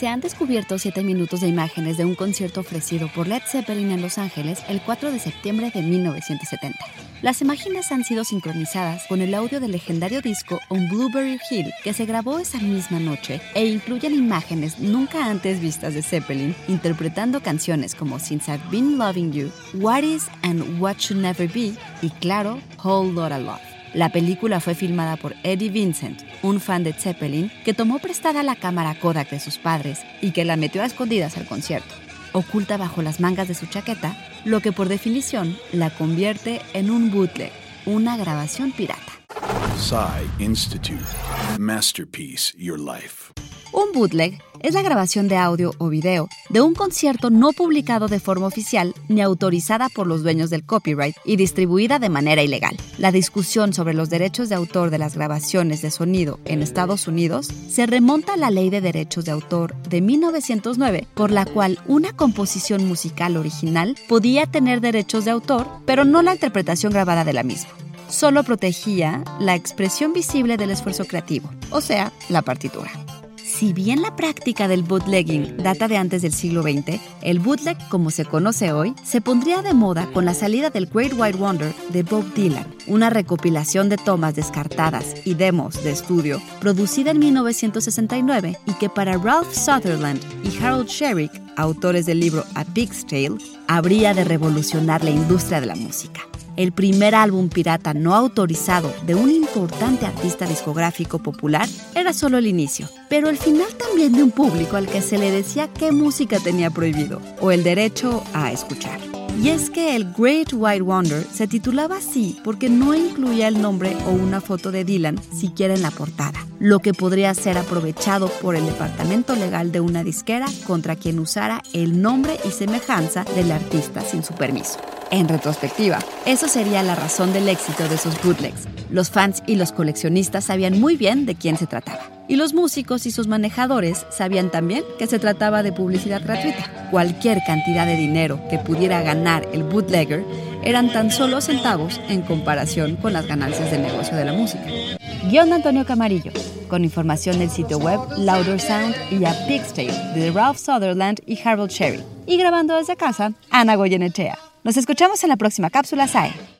se han descubierto siete minutos de imágenes de un concierto ofrecido por Led Zeppelin en Los Ángeles el 4 de septiembre de 1970. Las imágenes han sido sincronizadas con el audio del legendario disco On Blueberry Hill que se grabó esa misma noche e incluyen imágenes nunca antes vistas de Zeppelin interpretando canciones como Since I've Been Loving You, What Is and What Should Never Be y claro, Whole Lotta Love. La película fue filmada por Eddie Vincent, un fan de Zeppelin que tomó prestada la cámara Kodak de sus padres y que la metió a escondidas al concierto, oculta bajo las mangas de su chaqueta, lo que por definición la convierte en un bootleg, una grabación pirata. Institute. Masterpiece Your Life. Un bootleg es la grabación de audio o video de un concierto no publicado de forma oficial ni autorizada por los dueños del copyright y distribuida de manera ilegal. La discusión sobre los derechos de autor de las grabaciones de sonido en Estados Unidos se remonta a la Ley de Derechos de Autor de 1909, por la cual una composición musical original podía tener derechos de autor, pero no la interpretación grabada de la misma solo protegía la expresión visible del esfuerzo creativo, o sea, la partitura. Si bien la práctica del bootlegging data de antes del siglo XX, el bootleg, como se conoce hoy, se pondría de moda con la salida del Great White Wonder de Bob Dylan, una recopilación de tomas descartadas y demos de estudio producida en 1969 y que para Ralph Sutherland y Harold Sherrick, autores del libro A Pig's Tale, habría de revolucionar la industria de la música el primer álbum pirata no autorizado de un importante artista discográfico popular, era solo el inicio, pero el final también de un público al que se le decía qué música tenía prohibido o el derecho a escuchar. Y es que el Great White Wonder se titulaba así porque no incluía el nombre o una foto de Dylan siquiera en la portada, lo que podría ser aprovechado por el departamento legal de una disquera contra quien usara el nombre y semejanza del artista sin su permiso. En retrospectiva, eso sería la razón del éxito de esos bootlegs. Los fans y los coleccionistas sabían muy bien de quién se trataba. Y los músicos y sus manejadores sabían también que se trataba de publicidad gratuita. Cualquier cantidad de dinero que pudiera ganar el bootlegger eran tan solo centavos en comparación con las ganancias del negocio de la música. Guión Antonio Camarillo, con información del sitio web Louder Sound y a Tale de Ralph Sutherland y Harold Sherry. Y grabando desde casa, Ana Goyenechea. Nos escuchamos en la próxima cápsula SAE.